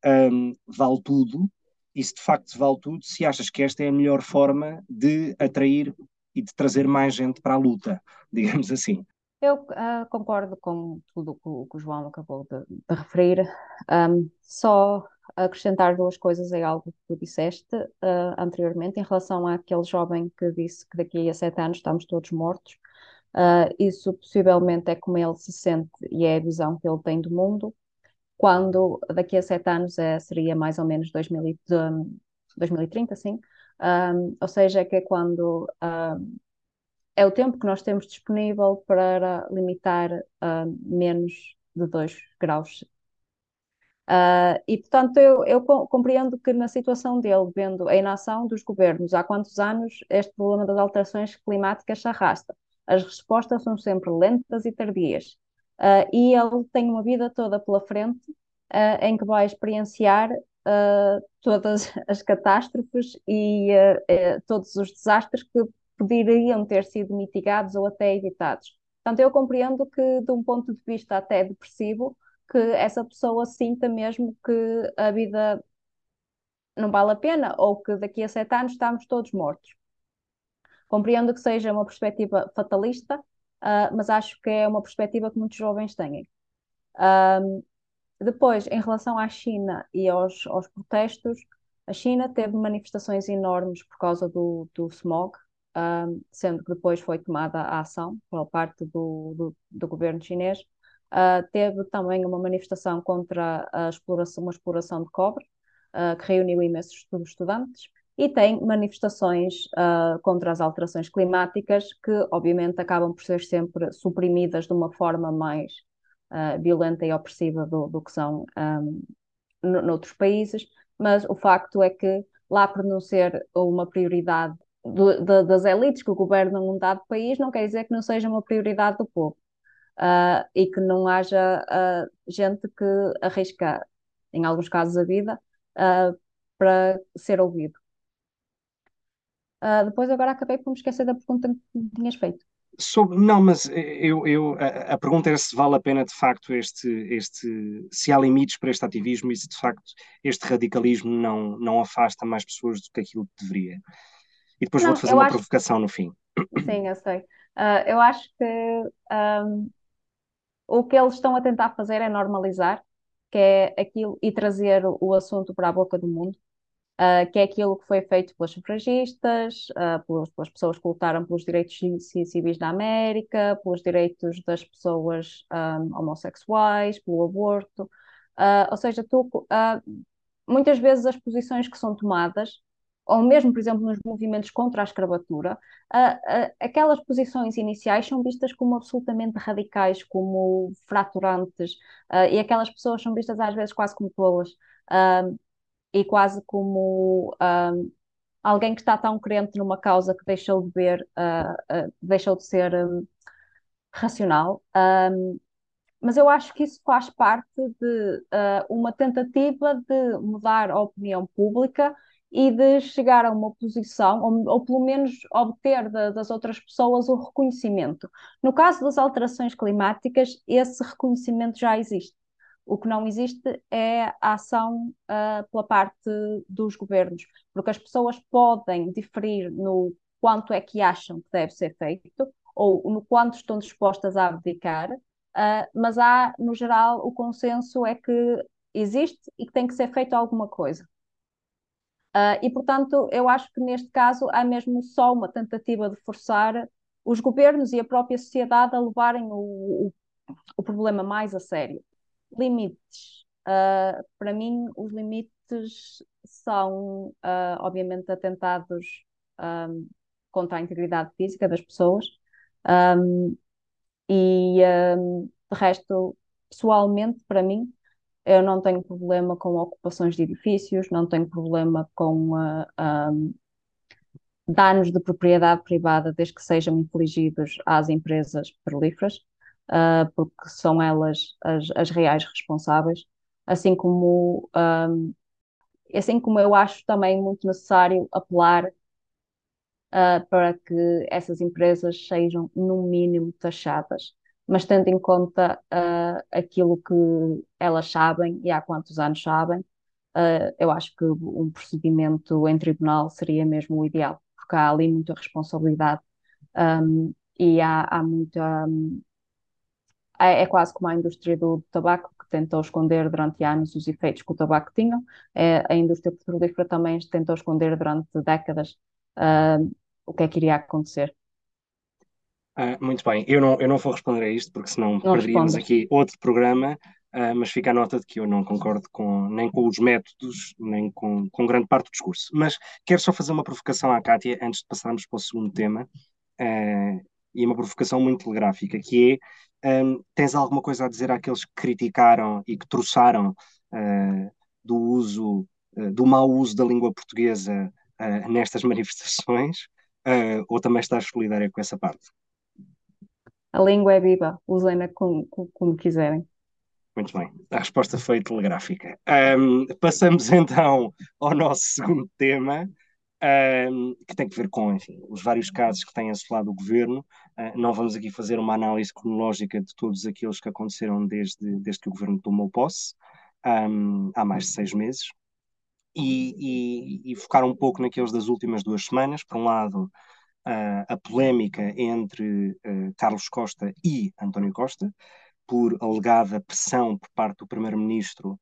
Um, vale tudo? E se de facto vale tudo, se achas que esta é a melhor forma de atrair e de trazer mais gente para a luta, digamos assim? Eu uh, concordo com tudo o que o João acabou de, de referir. Um, só acrescentar duas coisas a algo que tu disseste uh, anteriormente, em relação àquele jovem que disse que daqui a sete anos estamos todos mortos. Uh, isso possivelmente é como ele se sente e é a visão que ele tem do mundo, quando daqui a sete anos é, seria mais ou menos 2000, 2030, sim. Um, ou seja, que é quando um, é o tempo que nós temos disponível para limitar uh, menos de 2 graus. Uh, e, portanto, eu, eu, compreendo que na situação dele, vendo a inação dos governos há quantos anos este problema das alterações climáticas se arrasta. As respostas são sempre lentas e tardias. Uh, e ele tem uma vida toda pela frente uh, em que vai experienciar todas as catástrofes e todos os desastres que poderiam ter sido mitigados ou até evitados. Portanto, eu compreendo que, de um ponto de vista até depressivo, que essa pessoa sinta mesmo que a vida não vale a pena ou que daqui a sete anos estamos todos mortos. Compreendo que seja uma perspectiva fatalista, uh, mas acho que é uma perspectiva que muitos jovens têm. Um, depois, em relação à China e aos, aos protestos, a China teve manifestações enormes por causa do, do smog, um, sendo que depois foi tomada a ação por parte do, do, do governo chinês. Uh, teve também uma manifestação contra a exploração, uma exploração de cobre, uh, que reuniu imensos estudantes, e tem manifestações uh, contra as alterações climáticas, que obviamente acabam por ser sempre suprimidas de uma forma mais violenta e opressiva do, do que são um, noutros países, mas o facto é que lá por não ser uma prioridade do, de, das elites que governam um dado país, não quer dizer que não seja uma prioridade do povo. Uh, e que não haja uh, gente que arrisca, em alguns casos, a vida uh, para ser ouvido. Depois, agora acabei por me esquecer da pergunta que tinhas feito. Sobre, não, mas eu, eu a, a, pergunta é se vale a pena de facto este, este, se há limites para este ativismo e se de facto este radicalismo não, não afasta mais pessoas do que aquilo que deveria. E depois vou-te fazer uma acho... provocação no fim. Sim, eu sei. Uh, eu acho que um, o que eles estão a tentar fazer é normalizar, que é aquilo, e trazer o assunto para a boca do mundo, uh, que é aquilo que foi feito pelas sufragistas, uh, pelas, pelas, pessoas que lutaram pelos direitos civis na América, pelos direitos das pessoas um, homossexuais, pelo aborto. Uh, ou seja, tu, muitas vezes as posições que são tomadas ou mesmo, por exemplo, nos movimentos contra a escravatura, aquelas posições iniciais são vistas como absolutamente radicais, como fraturantes, e aquelas pessoas são vistas às vezes quase como tolas e quase como um, alguém que está tão crente numa causa que deixou de ver, uh, uh, deixou de ser um, racional. Um, mas eu acho que isso faz parte de uh, uma tentativa de mudar a opinião pública e de chegar a uma posição, ou, ou pelo menos obter de, das outras pessoas o reconhecimento. No caso das alterações climáticas, esse reconhecimento já existe. O que não existe é a ação uh, pela parte dos governos, porque as pessoas podem diferir no quanto é que acham que deve ser feito ou no quanto estão dispostas a abdicar, uh, mas há, no geral, o consenso é que existe e que tem que ser feito alguma coisa. Uh, e, portanto, eu acho que neste caso há mesmo só uma tentativa de forçar os governos e a própria sociedade a levarem o, o, o problema mais a sério. Limites. Uh, para mim, os limites são, uh, obviamente, atentados um, contra a integridade física das pessoas. Um, e, um, de resto, pessoalmente, para mim, eu não tenho problema com ocupações de edifícios, não tenho problema com uh, danos de propriedade privada, desde que sejam infligidos às empresas petrolíferas uh, porque são elas as, as reais responsáveis, assim como, um, assim como eu acho também muito necessário apelar uh, para que essas empresas sejam, no mínimo, taxadas, mas tendo em conta uh, aquilo que elas sabem e há quantos anos sabem, eu acho que um procedimento em tribunal seria mesmo o ideal, porque há ali muita responsabilidade um, e há, há muita. É, é quase como a indústria do tabaco, que tentou esconder durante anos os efeitos que o tabaco tinha. É, a indústria petrolífera também tentou esconder durante décadas uh, o que é que iria acontecer. Ah, muito bem, eu não, eu não vou responder a isto, porque senão não perderíamos aqui outro programa, uh, mas fica a nota de que eu não concordo com, nem com os métodos, nem com, com grande parte do discurso. Mas quero só fazer uma provocação à Kátia, antes de passarmos para o segundo tema, e uma provocação muito telegráfica, que é um, tens alguma coisa a dizer àqueles que criticaram e que troçaram uh, do uso, uh, do mau uso da língua portuguesa uh, nestas manifestações? ou também estás solidária com essa parte? A língua é viva, usem-na como, como, quiserem. Muito bem, a resposta foi telegráfica. Um, passamos então ao nosso segundo tema, um, que tem que ver com enfim, os vários casos que têm assolado o governo. Uh, não vamos aqui fazer uma análise cronológica de todos aqueles que aconteceram desde, desde que o governo tomou posse, um, há mais de seis meses, e, e, e, focar um pouco naqueles das últimas duas semanas. Por um lado, uh, a polémica entre uh, Carlos Costa e António Costa, por alegada pressão por parte do primeiro-ministro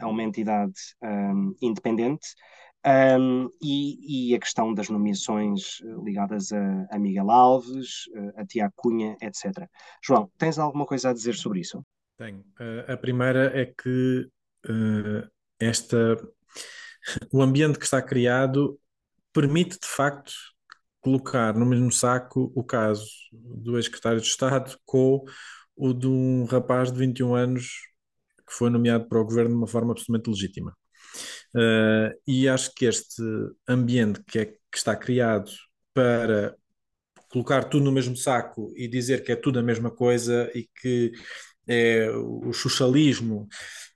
a uma entidade um, independente, um, e, e, a questão das nomeações eh, ligadas a, a, Miguel Alves, eh, a Tiago Cunha, etc. João, tens alguma coisa a dizer sobre isso? Tenho. Uh, a primeira é que uh, esta, o ambiente que está criado permite, de facto, colocar no mesmo saco o caso do ex-secretário de Estado com o de um rapaz de 21 anos que foi nomeado para o governo de uma forma absolutamente legítima. Uh, e acho que este ambiente que, é, que está criado para colocar tudo no mesmo saco e dizer que é tudo a mesma coisa e que é o socialismo,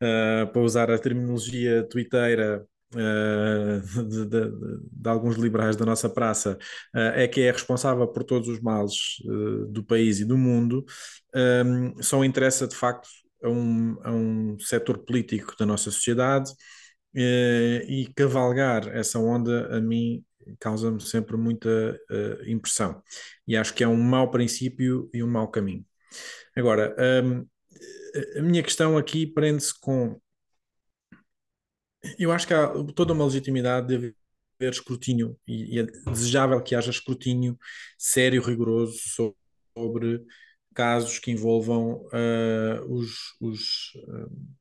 uh, para usar a terminologia twitteira uh, de, de, de, alguns liberais da nossa praça, uh, é que é responsável por todos os males do país e do mundo, um, só interessa de facto a um, a um setor político da nossa sociedade e cavalgar essa onda a mim causa-me sempre muita uh, impressão e acho que é um mau princípio e um mau caminho. Agora, um, a minha questão aqui prende-se com. Eu acho que há toda uma legitimidade de haver escrutínio e é desejável que haja escrutínio sério, rigoroso sobre casos que envolvam uh, os, os uh,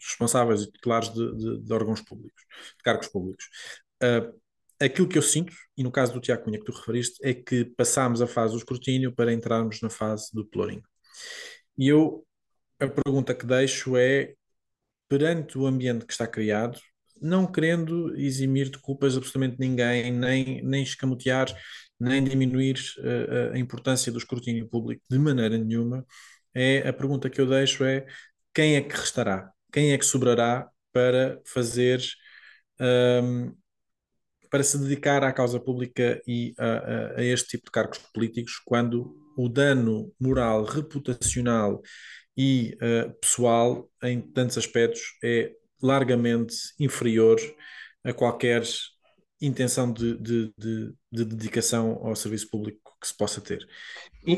responsáveis e titulares de, de, de, órgãos públicos, de cargos públicos. Uh, aquilo que eu sinto, e no caso do Tiago Cunha que tu referiste, é que passámos a fase do escrutínio para entrarmos na fase do pelourinho. E eu, a pergunta que deixo é, perante o ambiente que está criado, não querendo eximir de culpas absolutamente ninguém, nem, nem escamotear, nem diminuir uh, a importância do escrutínio público de maneira nenhuma, é a pergunta que eu deixo é quem é que restará? Quem é que sobrará para fazer um, para se dedicar à causa pública e a, a, a, este tipo de cargos políticos quando o dano moral, reputacional e uh, pessoal em tantos aspectos é largamente inferior a qualquer intenção de, de, de, de dedicação ao serviço público que se possa ter.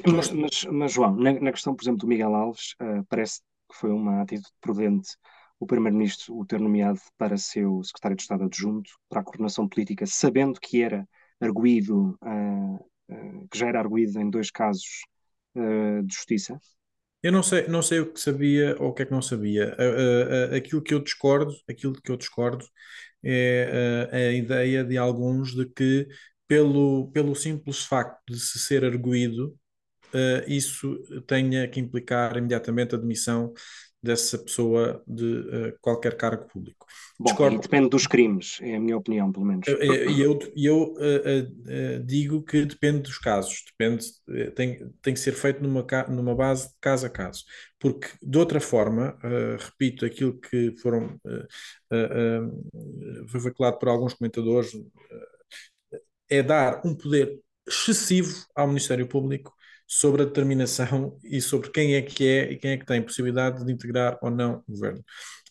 Mas, mas, mas, João, na, na, questão, por exemplo, do Miguel Alves, uh, parece que foi uma atitude prudente o Primeiro-Ministro o ter nomeado para seu secretário de Estado adjunto para a coordenação política, sabendo que era arguído, uh, uh, que já era arguído em dois casos uh, de justiça? Eu não sei, não sei o que sabia ou o que é que não sabia. aquilo que eu discordo, aquilo que eu discordo é a ideia de alguns de que pelo, pelo simples facto de se ser arguído, isso tenha que implicar imediatamente a demissão dessa pessoa de uh, qualquer cargo público. Bom, depende dos crimes, é a minha opinião, pelo menos. E eu, eu uh, uh, digo que depende dos casos, depende, tem, tem que ser feito numa, numa base de caso a caso, porque de outra forma, repito aquilo que foram foi veiculado por alguns comentadores, é dar um poder excessivo ao Ministério Público sobre a determinação e sobre quem é que é e quem é que tem possibilidade de integrar ou não o governo.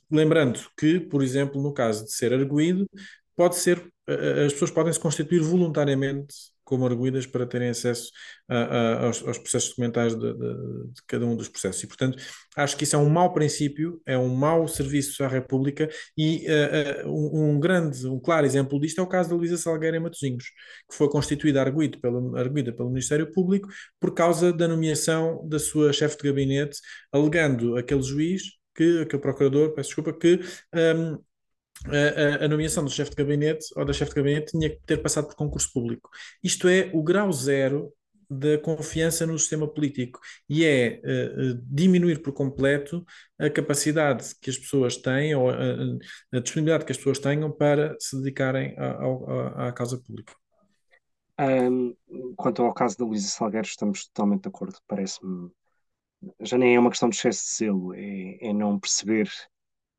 Lembrando que, por exemplo, no caso de ser arguído, pode ser, eh, eh, as pessoas podem se constituir voluntariamente como arguídas para terem acesso a, a, aos, aos, processos documentais de, de, de, cada um dos processos. E, portanto, acho que isso é um mau princípio, é um mau serviço à República e uh, um, grande, um claro exemplo disto é o caso da Luísa Salgueira em Matosinhos, que foi constituída arguída pelo, arguída pelo Ministério Público por causa da nomeação da sua chefe de gabinete, alegando aquele juiz que, aquele procurador, peço desculpa, que um, a, a, nomeação do chefe de gabinete ou da chefe de gabinete tinha que ter passado por concurso público. Isto é o grau zero da confiança no sistema político e é uh, diminuir por completo a capacidade que as pessoas têm ou a, a disponibilidade que as pessoas tenham para se dedicarem à, à causa pública. Um, quanto ao caso da Luísa Salgueiro, estamos totalmente de acordo. Parece-me. Já nem é uma questão de excesso de selo, é, é não perceber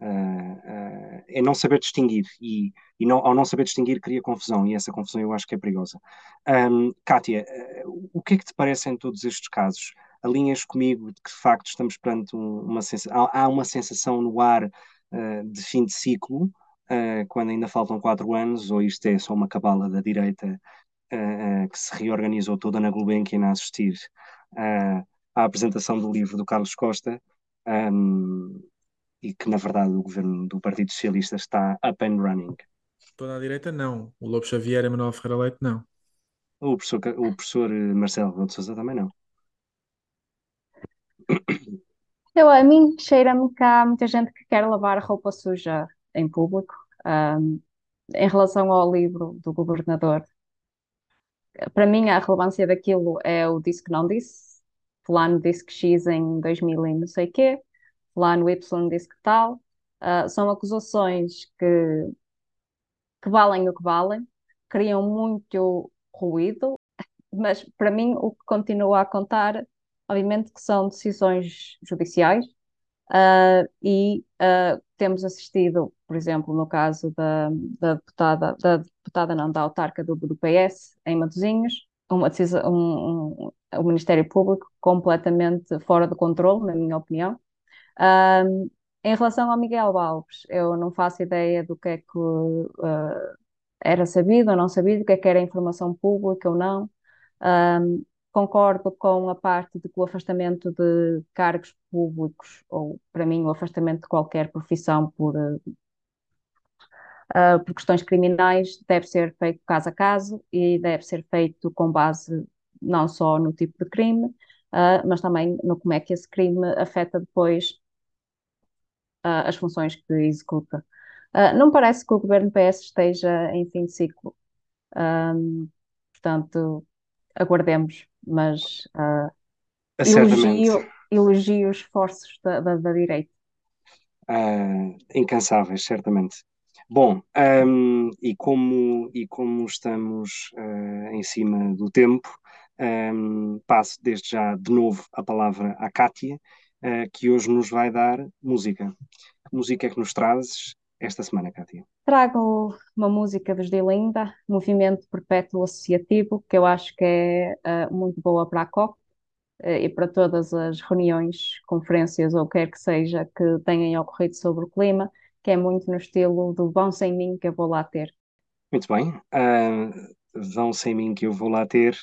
uh, é não saber distinguir e, e não, ao não saber distinguir cria confusão e essa confusão eu acho que é perigosa. Um, Kátia, uh, o que é que te parece em todos estes casos? Alinhas comigo de que de facto estamos perante um, uma sensação, há, uma sensação no ar uh, de fim de ciclo, quando ainda faltam quatro anos, ou isto é só uma cabala da direita que se reorganizou toda na Gulbenkian a assistir à apresentação do livro do Carlos Costa, um, e que, na verdade, o governo do Partido Socialista está up and running. Toda a direita, não. O Lobo Xavier e Manuel Ferreira Leite, não. O professor, o professor eh, Marcelo Rebelo de Sousa também não. Eu, a mim cheira-me que há muita gente que quer lavar a roupa suja em público. Um, em relação ao livro do governador, para mim a relevância daquilo é o disse que não disse. Fulano disse que X em 2000 e não sei o quê lá no Y disse que tal. Uh, são acusações que, que valem o que valem, criam muito ruído, mas para mim o que continua a contar, obviamente, que são decisões judiciais. Uh, e uh, temos assistido, por exemplo, no caso da, da deputada, da deputada não, da autarca do, do PS, em Matosinhos, uma decisão, um, um, o Ministério Público completamente fora de controle, na minha opinião, um, em relação ao Miguel Alves, eu não faço ideia do que é que uh, era sabido ou não sabido, o que é que era informação pública ou não. Um, concordo com a parte de que o afastamento de cargos públicos, ou para mim, o afastamento de qualquer profissão por, uh, por questões criminais, deve ser feito caso a caso e deve ser feito com base não só no tipo de crime, uh, mas também no como é que esse crime afeta depois uh, as funções que executa. Uh, não parece que o governo PS esteja em fim de ciclo. Um, portanto, aguardemos, mas uh, elogio, elogio os esforços da, da, da direita. Uh, incansáveis, certamente. Bom, um, e, como, e como estamos uh, em cima do tempo, um, passo desde já de novo a palavra à Kátia, uh, que hoje nos vai dar música. Que música é que nos trazes esta semana, Kátia? Trago uma música dos Dilinda, Movimento Perpétuo Associativo, que eu acho que é uh, muito boa para a COP uh, e para todas as reuniões, conferências ou quer que seja que tenham ocorrido sobre o clima, que é muito no estilo do Vão Sem Mim que eu vou lá ter. Muito bem, uh, Vão Sem Mim que eu vou lá ter.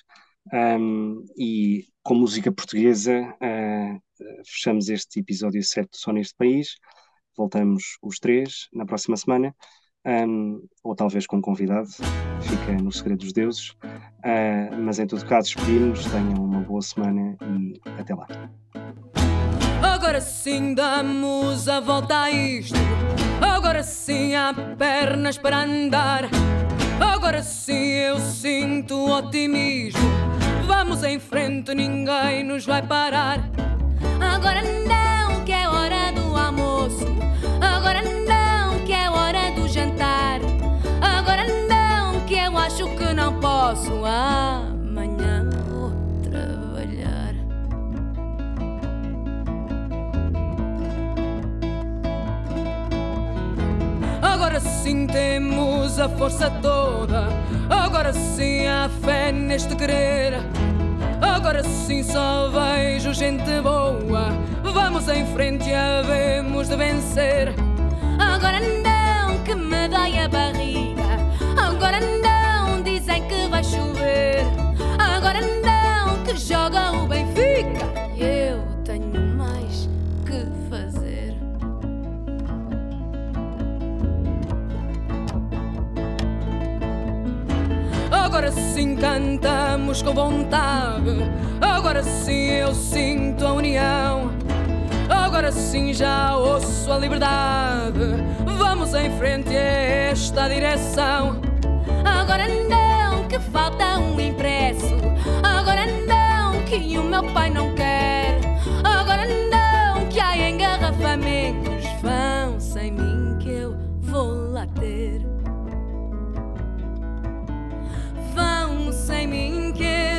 Um, e com música portuguesa, fechamos este episódio 7 do Só Neste País voltamos os três na próxima semana, um, ou talvez com um convidado, fica no segredo dos deuses. Uh, mas em todo caso, despedimos, tenham uma boa semana e até lá. Agora sim damos a volta a isto. Agora sim há pernas para andar. Agora sim eu sinto otimismo. Vamos em frente, ninguém nos vai parar. Agora não, que é hora do almoço. Agora não, que é hora do jantar. Agora não, que eu acho que não posso. Amanhã vou trabalhar. Agora sim temos a força toda. Agora sim há fé neste querer. Agora sim só vejo gente boa. Vamos em frente havemos de vencer. Agora não, que me dói a barriga. Agora não, dizem que vai chover. Agora não, que joga o Benfica. Agora sim cantamos com vontade. Agora sim eu sinto a união. Agora sim já ouço a liberdade. Vamos em frente a esta direção. Agora não, que falta um impresso. Agora não, que o meu pai não quer. Agora não, que há engarrafamentos. give.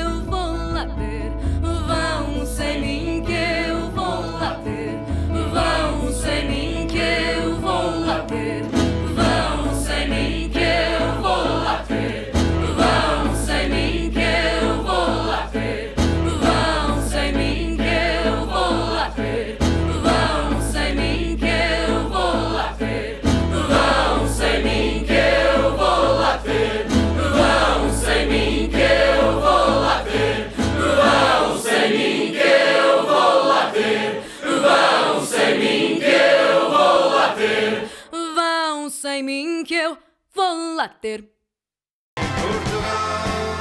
Sem mim que eu vou lá ter. Portugal